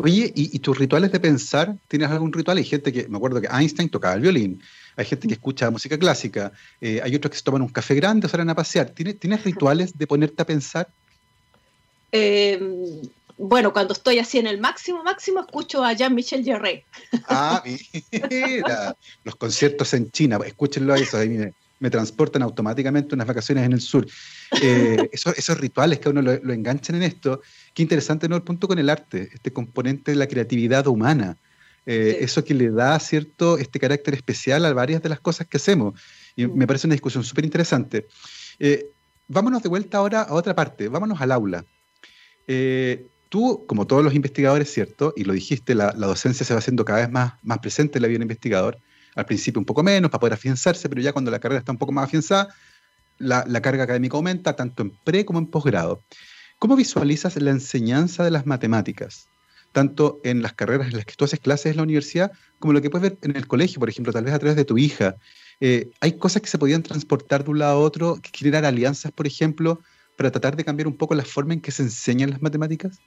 Oye, ¿y, tus rituales de pensar? ¿Tienes algún ritual? Hay gente que, me acuerdo que Einstein tocaba el violín, hay gente que escucha música clásica, eh, hay otros que se toman un café grande o salen a pasear. ¿Tienes, ¿tienes rituales de ponerte a pensar? Em, bueno, cuando estoy así en el máximo, máximo, escucho a Jean-Michel Jarre. Ah, mira, los conciertos en China, escúchenlo a eso, ahí, me transportan automáticamente unas vacaciones en el sur. Eh, esos, rituales que a uno lo, enganchan en esto, qué interesante, ¿no? El punto con el arte, este componente de la creatividad humana, eh, eso que le da, ¿cierto?, este carácter especial a varias de las cosas que hacemos. Y me parece una discusión súper interesante. Eh, vámonos de vuelta ahora a otra parte, vámonos al aula. Eh, tú, como todos los investigadores, ¿cierto? Y lo dijiste, la, docencia se va haciendo cada vez más, más presente en la vida del investigador. Al principio un poco menos, para poder afianzarse, pero ya cuando la carrera está un poco más afianzada, la, carga académica aumenta, tanto en pre como en posgrado. ¿Cómo visualizas la enseñanza de las matemáticas? Tanto en las carreras en las que tú haces clases en la universidad, como lo que puedes ver en el colegio, por ejemplo, tal vez a través de tu hija. Eh, ¿Hay cosas que se podían transportar de un lado a otro, que generar alianzas, por ejemplo, para tratar de cambiar un poco la forma en que se enseñan las matemáticas?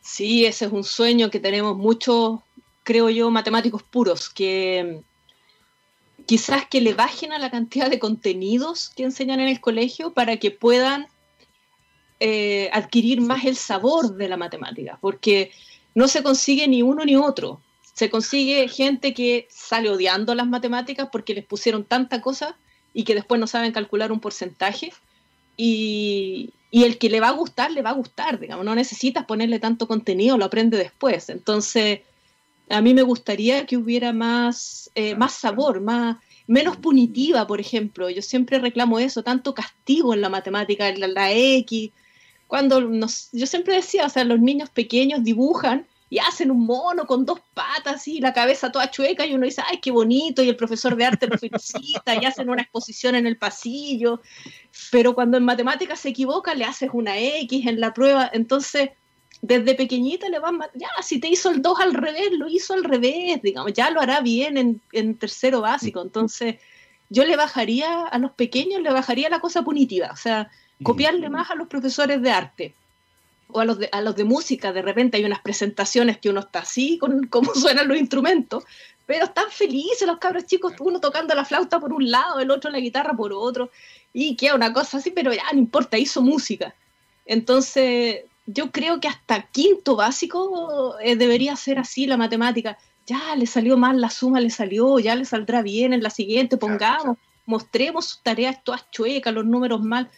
Sí, ese es un sueño que tenemos muchos, creo yo, matemáticos puros, que quizás que le bajen a la cantidad de contenidos que enseñan en el colegio para que puedan eh, adquirir más el sabor de la matemática, porque no se consigue ni uno ni otro. Se consigue gente que sale odiando las matemáticas porque les pusieron tanta cosa y que después no saben calcular un porcentaje. Y, y el que le va a gustar, le va a gustar, digamos, no necesitas ponerle tanto contenido, lo aprende después. Entonces, a mí me gustaría que hubiera más, eh, más sabor, más, menos punitiva, por ejemplo. Yo siempre reclamo eso, tanto castigo en la matemática, en la, X. Cuando nos, yo siempre decía, o sea, los niños pequeños dibujan y hacen un mono con dos patas y la cabeza toda chueca y uno dice, ay, qué bonito, y el profesor de arte lo felicita y hacen una exposición en el pasillo, pero cuando en matemáticas se equivoca le haces una X en la prueba, entonces desde pequeñita le van, ya, si te hizo el 2 al revés, lo hizo al revés, digamos, ya lo hará bien en, en tercero básico, entonces yo le bajaría a los pequeños, le bajaría la cosa punitiva, o sea, copiarle más a los profesores de arte o a los de, a los de música, de repente hay unas presentaciones que uno está así con cómo suenan los instrumentos, pero están felices los cabros chicos, uno tocando la flauta por un lado, el otro la guitarra por otro, y queda una cosa así, pero ya no importa, hizo música. Entonces, yo creo que hasta quinto básico eh, debería ser así la matemática. Ya le salió mal la suma, le salió, ya le saldrá bien en la siguiente, pongamos, mostremos sus tareas todas chuecas, los números mal.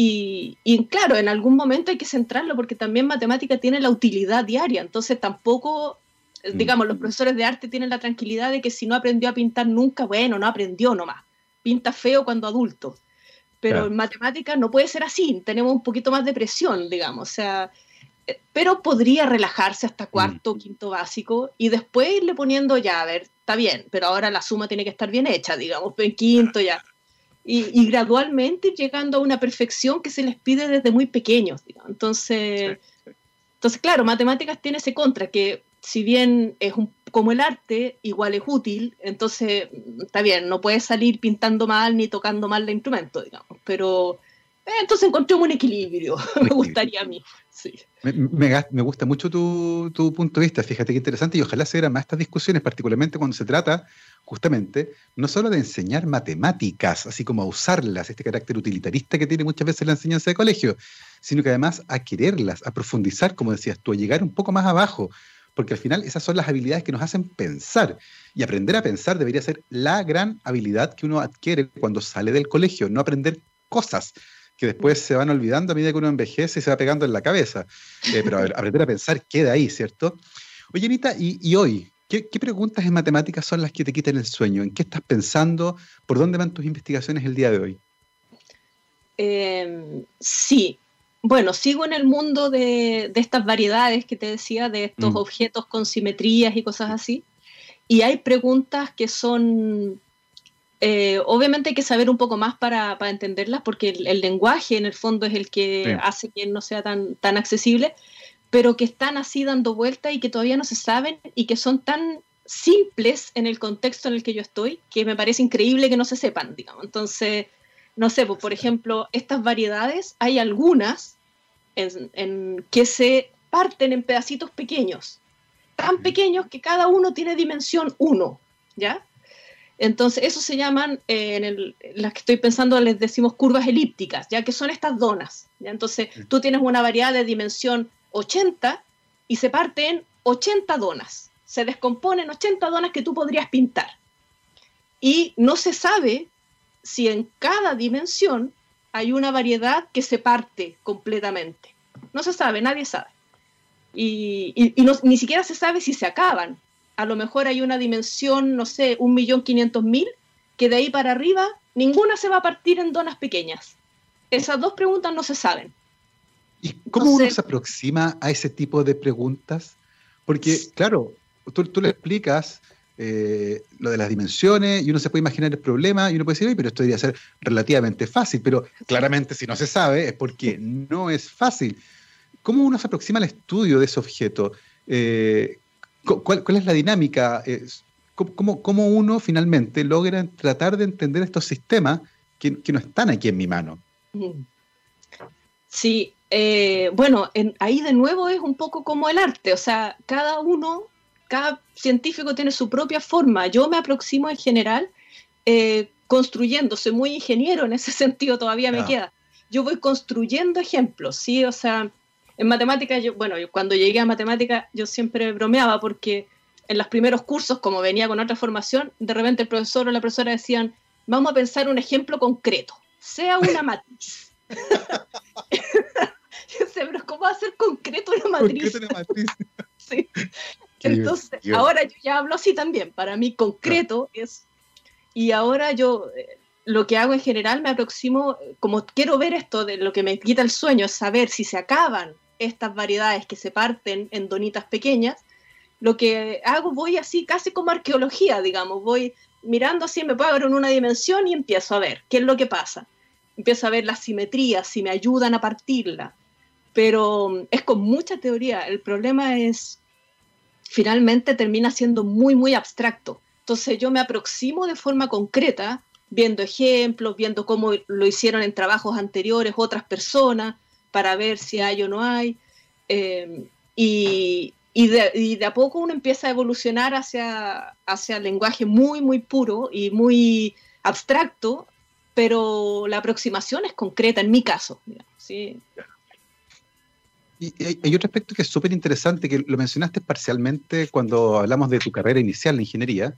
Y, claro, en algún momento hay que centrarlo porque también matemática tiene la utilidad diaria, entonces tampoco, eh, mm. digamos, los profesores de arte tienen la tranquilidad de que si no aprendió a pintar nunca, bueno, no aprendió nomás, pinta feo cuando adulto. Pero en matemática no puede ser así, tenemos un poquito más de presión, digamos, o sea, eh, pero podría relajarse hasta mm. cuarto o quinto básico y después irle poniendo ya, a ver, está bien, pero ahora la suma tiene que estar bien hecha, digamos, en quinto ya y, gradualmente llegando a una perfección que se les pide desde muy pequeños. Entonces, entonces, claro, matemáticas tiene ese contra, que si bien es un, como el arte, igual es útil, entonces está bien, no puedes salir pintando mal ni tocando mal el instrumento, digamos, pero eh, entonces encontré un equilibrio, me gustaría a mí. Sí. Me, gusta mucho tu, tu, punto de vista, fíjate qué interesante, y ojalá se hagan más estas discusiones, particularmente cuando se trata justamente no solo de enseñar matemáticas, así como a usarlas, este carácter utilitarista que tiene muchas veces la enseñanza de colegio, sino que además a quererlas, a profundizar, como decías tú, a llegar un poco más abajo, porque al final esas son las habilidades que nos hacen pensar. Y aprender a pensar debería ser la gran habilidad que uno adquiere cuando sale del colegio, no aprender cosas que después se van olvidando a medida que uno envejece y se va pegando en la cabeza. Eh, pero aprender a pensar queda ahí, ¿cierto? Oye, Anita, y hoy, ¿Qué, preguntas en matemáticas son las que te quitan el sueño? ¿En qué estás pensando? ¿Por dónde van tus investigaciones el día de hoy? Em, sí, bueno, sigo en el mundo de, estas variedades que te decía, de estos mm. objetos con simetrías y cosas así. Y hay preguntas que son, eh, obviamente hay que saber un poco más para, entenderlas, porque el, lenguaje en el fondo es el que hace que no sea tan, tan accesible pero que están así dando vuelta y que todavía no se saben y que son tan simples en el contexto en el que yo estoy que me parece increíble que no se sepan, digamos. Entonces, no sé, por ejemplo, estas variedades, hay algunas en, que se parten en pedacitos pequeños, tan pequeños que cada uno tiene dimensión 1, ¿ya? Entonces, eso se llaman, eh, en las que estoy pensando, les decimos curvas elípticas, ya que son estas donas. ¿ya? Entonces, tú tienes una variedad de dimensión 80 y se parten 80 donas. Se descomponen 80 donas que tú podrías pintar. Y no se sabe si en cada dimensión hay una variedad que se parte completamente. No se sabe, nadie sabe. Y, ni siquiera se sabe si se acaban. A lo mejor hay una dimensión, no sé, un millón quinientos mil, que de ahí para arriba ninguna se va a partir en donas pequeñas. Esas dos preguntas no se saben. ¿Y cómo uno se aproxima a ese tipo de preguntas? Porque, claro, tú, tú le explicas eh, lo de las dimensiones y uno se puede imaginar el problema y uno puede decir, pero esto debería ser relativamente fácil, pero claramente si no se sabe es porque no es fácil. ¿Cómo uno se aproxima al estudio de ese objeto? Eh, ¿cuál, es la dinámica? ¿Cómo, ¿Cómo, uno finalmente logra tratar de entender estos sistemas que, no están aquí en mi mano? Sí, eh, bueno, ahí de nuevo es un poco como el arte, o sea, cada uno, cada científico tiene su propia forma. Yo me aproximo en general eh, construyendo, soy muy ingeniero en ese sentido, todavía me queda. Yo voy construyendo ejemplos, ¿sí? O sea, en matemáticas, yo, bueno, cuando llegué a matemática yo siempre bromeaba porque en los primeros cursos, como venía con otra formación, de repente el profesor o la profesora decían, vamos a pensar un ejemplo concreto, sea una matriz. yo sé, pero ¿cómo va a ser concreto una matriz? Concreto una matriz. sí. Entonces, ahora yo ya hablo así también. Para mí, concreto es. Y ahora yo eh, lo que hago en general me aproximo, como quiero ver esto de lo que me quita el sueño, es saber si se acaban estas variedades que se parten en donitas pequeñas, lo que hago voy así casi como arqueología, digamos, voy mirando así, me puedo ver en una dimensión y empiezo a ver qué es lo que pasa. Empiezo a ver las simetrías, si me ayudan a partirla. Pero mm, es con mucha teoría. El problema es, finalmente termina siendo muy, muy abstracto. Entonces yo me aproximo de forma concreta, viendo ejemplos, viendo cómo lo hicieron en trabajos anteriores otras personas, para ver si hay o no hay. Eh, y, de, a poco uno empieza a evolucionar hacia, hacia el lenguaje muy, muy puro y muy abstracto, pero la aproximación es concreta en mi caso. ¿sí? Y hay, otro aspecto que es súper interesante, que lo mencionaste parcialmente cuando hablamos de tu carrera inicial en ingeniería,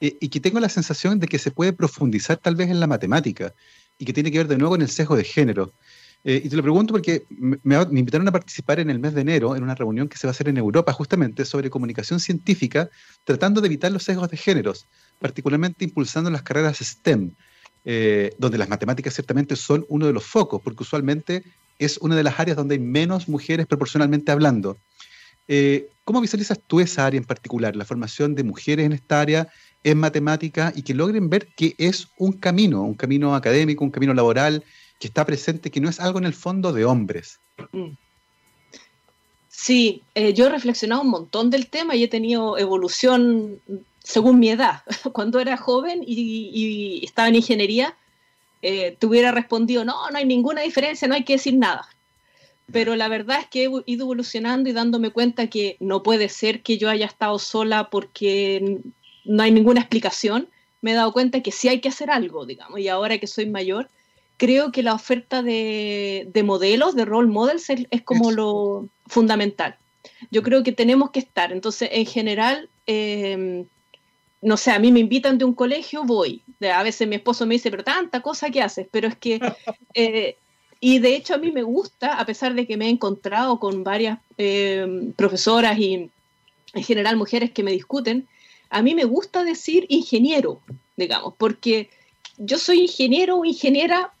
eh, y que tengo la sensación de que se puede profundizar tal vez en la matemática, y que tiene que ver de nuevo con el sesgo de género. Eh, y te lo pregunto porque me, invitaron a participar en el mes de enero en una reunión que se va a hacer en Europa justamente sobre comunicación científica, tratando de evitar los sesgos de géneros, particularmente impulsando las carreras STEM, eh, donde las matemáticas ciertamente son uno de los focos, porque usualmente es una de las áreas donde hay menos mujeres proporcionalmente hablando. Eh, ¿Cómo visualizas tú esa área en particular, la formación de mujeres en esta área en matemática y que logren ver que es un camino, un camino académico, un camino laboral, que está presente, que no es algo en el fondo de hombres. Mm. Sí, eh, yo he reflexionado un montón del tema y he tenido evolución según mi edad. Cuando era joven y, estaba en ingeniería, eh, te hubiera respondido, no, no hay ninguna diferencia, no hay que decir nada. Pero la verdad es que he ido evolucionando y dándome cuenta que no puede ser que yo haya estado sola porque no hay ninguna explicación. Me he dado cuenta que sí hay que hacer algo, digamos, y ahora que soy mayor, creo que la oferta de, modelos, de role models, es, como lo fundamental. Yo creo que tenemos que estar. Entonces, en general, em, no sé, a mí me invitan de un colegio, voy. A veces mi esposo me dice, pero tanta cosa que haces, pero es que... Eh, y de hecho a mí me gusta, a pesar de que me he encontrado con varias em, profesoras y en general mujeres que me discuten, a mí me gusta decir ingeniero, digamos, porque yo soy ingeniero o ingeniera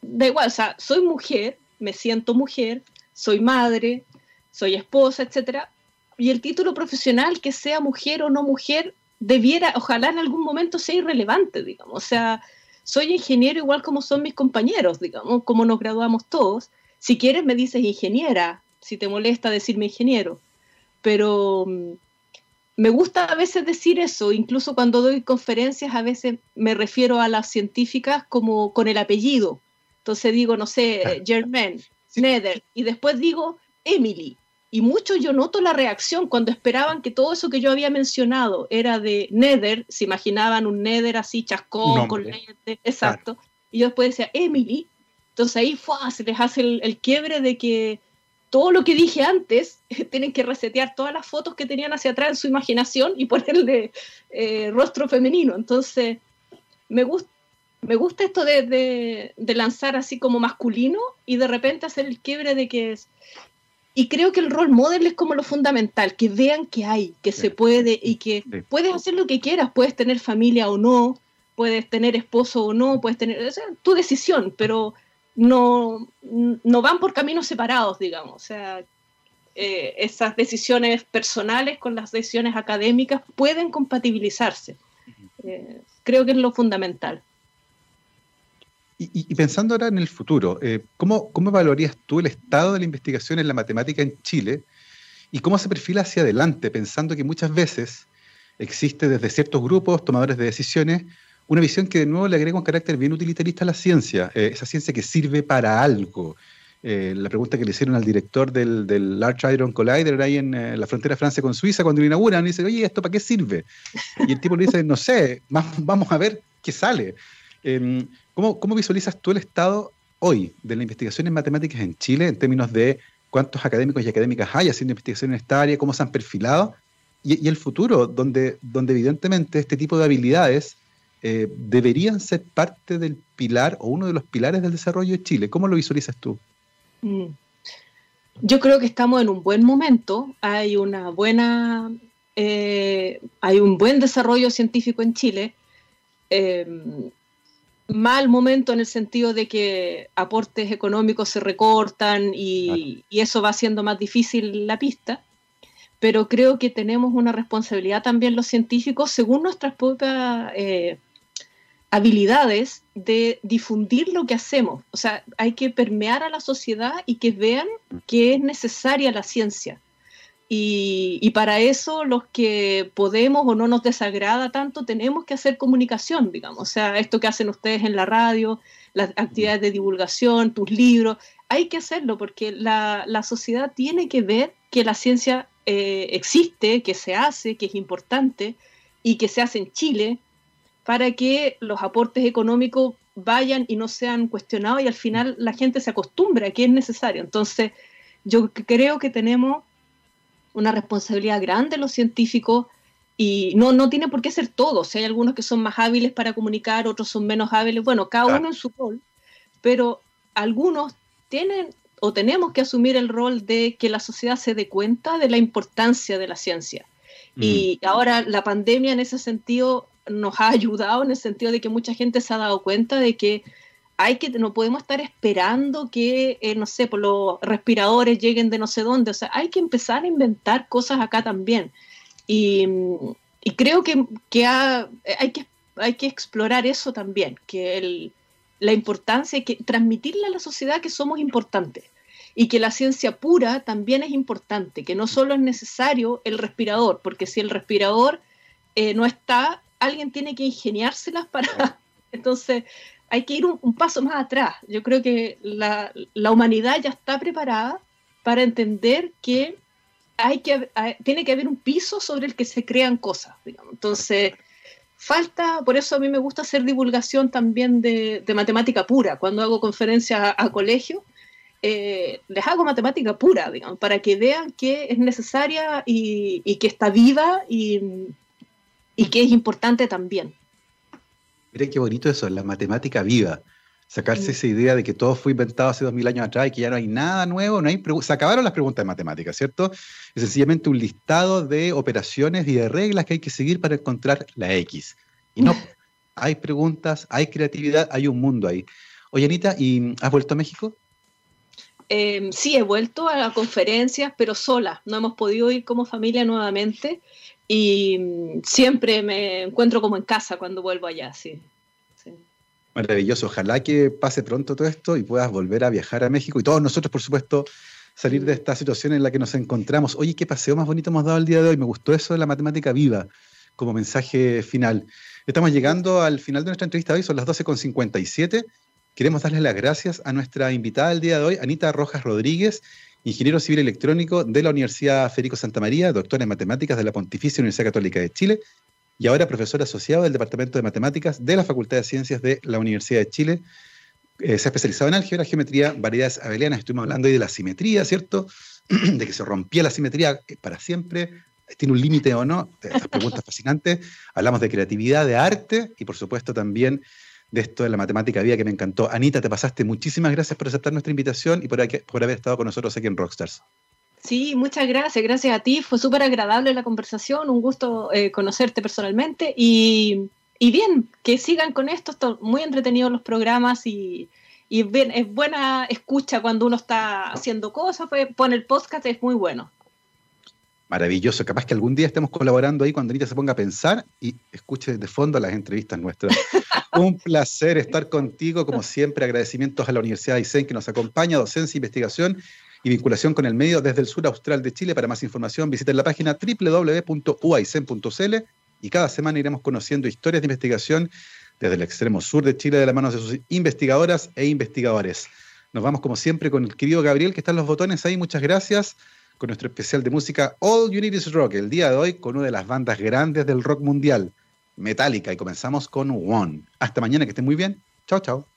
da igual, o sea, soy mujer, me siento mujer, soy madre, soy esposa, etcétera, y el título profesional, que sea mujer o no mujer, debiera, ojalá en algún momento sea irrelevante, digamos. O sea, soy ingeniero igual como son mis compañeros, digamos, como nos graduamos todos. Si quieres me dices ingeniera, si te molesta decirme ingeniero, pero mm, me gusta a veces decir eso, incluso cuando doy conferencias a veces me refiero a las científicas como con el apellido, entonces digo, no sé, Germain, Nether, y después digo Emily. Y muchos yo noto la reacción cuando esperaban que todo eso que yo había mencionado era de Nether, se imaginaban un Nether así chascón, con lentes, exacto. Y yo después decía Emily. Entonces ahí fue, se les hace el, quiebre de que todo lo que dije antes, tienen que resetear todas las fotos que tenían hacia atrás en su imaginación y ponerle eh, rostro femenino. Entonces, me gusta, me gusta esto de, lanzar así como masculino y de repente hacer el quiebre de que es... Y creo que el rol model es como lo fundamental, que vean que hay, que se puede y que puedes hacer lo que quieras, puedes tener familia o no, puedes tener esposo o no, puedes tener... tu decisión, pero no, no van por caminos separados, digamos. O sea, eh, esas decisiones personales con las decisiones académicas pueden compatibilizarse. Eh, creo que es lo fundamental. Y, pensando ahora en el futuro, eh, ¿cómo, ¿cómo evaluarías tú el estado de la investigación en la matemática en Chile y cómo se perfila hacia adelante, pensando que muchas veces existe desde ciertos grupos, tomadores de decisiones, una visión que de nuevo le agrega un carácter bien utilitarista a la ciencia, eh, esa ciencia que sirve para algo. Eh, la pregunta que le hicieron al director del, del Large Hadron Collider ahí en la frontera Francia con Suiza cuando lo inauguran, dice, oye, ¿esto para qué sirve? Y el tipo le dice, no sé, vamos a ver qué sale. ¿Cómo, ¿Cómo visualizas tú el estado hoy de la investigación en matemáticas en Chile en términos de cuántos académicos y académicas hay haciendo investigación en esta área, cómo se han perfilado, y, el futuro, donde, donde evidentemente este tipo de habilidades eh, deberían ser parte del pilar o uno de los pilares del desarrollo de Chile. ¿Cómo lo visualizas tú? Mm. Yo creo que estamos en un buen momento, hay una buena, eh, hay un buen desarrollo científico en Chile. Eh, mal momento en el sentido de que aportes económicos se recortan y, eso va haciendo más difícil la pista, pero creo que tenemos una responsabilidad también los científicos, según nuestras propias eh, habilidades, de difundir lo que hacemos. O sea, hay que permear a la sociedad y que vean que es necesaria la ciencia. Y, para eso los que podemos o no nos desagrada tanto tenemos que hacer comunicación, digamos. O sea, esto que hacen ustedes en la radio, las actividades de divulgación, tus libros, hay que hacerlo porque la, sociedad tiene que ver que la ciencia eh, existe, que se hace, que es importante y que se hace en Chile para que los aportes económicos vayan y no sean cuestionados y al final la gente se acostumbra a que es necesario. Entonces, yo creo que tenemos una responsabilidad grande los científicos y no, no tiene por qué ser todos. hay algunos que son más hábiles para comunicar, otros son menos hábiles. Bueno, cada uno en su rol, pero algunos tienen o tenemos que asumir el rol de que la sociedad se dé cuenta de la importancia de la ciencia. Mm. Y ahora la pandemia en ese sentido nos ha ayudado, en el sentido de que mucha gente se ha dado cuenta de que hay que, no podemos estar esperando que, eh, no sé, por los respiradores lleguen de no sé dónde. O sea, hay que empezar a inventar cosas acá también. Y, creo que, hay que hay que explorar eso también, que la importancia, que transmitirle a la sociedad que somos importantes y que la ciencia pura también es importante, que no solo es necesario el respirador, porque si el respirador eh, no está, alguien tiene que ingeniárselas para... Entonces, hay que ir un, paso más atrás. Yo creo que la, humanidad ya está preparada para entender que hay que tiene que haber un piso sobre el que se crean cosas. Entonces, falta, por eso a mí me gusta hacer divulgación también de, matemática pura. Cuando hago conferencias a, colegios, eh, les hago matemática pura, digamos, para que vean que es necesaria y, que está viva y, y que es importante también. Miren qué bonito eso, la matemática viva. Sacarse esa idea de que todo fue inventado hace dos mil años atrás y que ya no hay nada nuevo, no hay se acabaron las preguntas de matemática, ¿cierto? Es sencillamente un listado de operaciones y de reglas que hay que seguir para encontrar la X. Y no, hay preguntas, hay creatividad, hay un mundo ahí. Oye, Anita, ¿y has vuelto a México? Em, sí, he vuelto a conferencias, pero sola. No hemos podido ir como familia nuevamente y mm, siempre me encuentro como en casa cuando vuelvo allá, sí. Maravilloso, ojalá que pase pronto todo esto y puedas volver a viajar a México y todos nosotros, por supuesto, salir de esta situación en la que nos encontramos. Oye, qué paseo más bonito hemos dado el día de hoy, me gustó eso de la matemática viva como mensaje final. Estamos llegando al final de nuestra entrevista hoy, son las 12.57. Queremos darles las gracias a nuestra invitada del día de hoy, Anita Rojas Rodríguez, ingeniero civil electrónico de la Universidad Federico Santa María, doctora en matemáticas de la Pontificia Universidad Católica de Chile y ahora profesor asociado del Departamento de Matemáticas de la Facultad de Ciencias de la Universidad de Chile. Eh, se ha especializado en álgebra, geometría, variedades abelianas. Estuvimos hablando ahí de la simetría, ¿cierto? de que se rompía la simetría eh, para siempre. ¿Tiene un límite o no? Estas preguntas fascinantes. Hablamos de creatividad, de arte y, por supuesto, también de esto de la matemática viva que me encantó. Anita, te pasaste. Muchísimas gracias por aceptar nuestra invitación y por, por haber estado con nosotros aquí en Rockstars. Sí, muchas gracias. Gracias a ti. Fue súper agradable la conversación. Un gusto eh, conocerte personalmente. Y, bien, que sigan con esto. Están muy entretenidos los programas y, y bien, es buena escucha cuando uno está haciendo cosas, pues, pone el podcast, es muy bueno. Maravilloso, capaz que algún día estemos colaborando ahí cuando Anita se ponga a pensar y escuche de fondo las entrevistas nuestras. Un placer estar contigo, como siempre, agradecimientos a la Universidad de Aysén que nos acompaña, docencia, investigación y vinculación con el medio desde el sur austral de Chile. Para más información visiten la página www.uaicen.cl y cada semana iremos conociendo historias de investigación desde el extremo sur de Chile de las manos de sus investigadoras e investigadores. Nos vamos como siempre con el querido Gabriel que está en los botones ahí. Muchas gracias con nuestro especial de música All You Need Is Rock, el día de hoy con una de las bandas grandes del rock mundial, Metallica, y comenzamos con One. Hasta mañana, que estén muy bien. Chao, chao.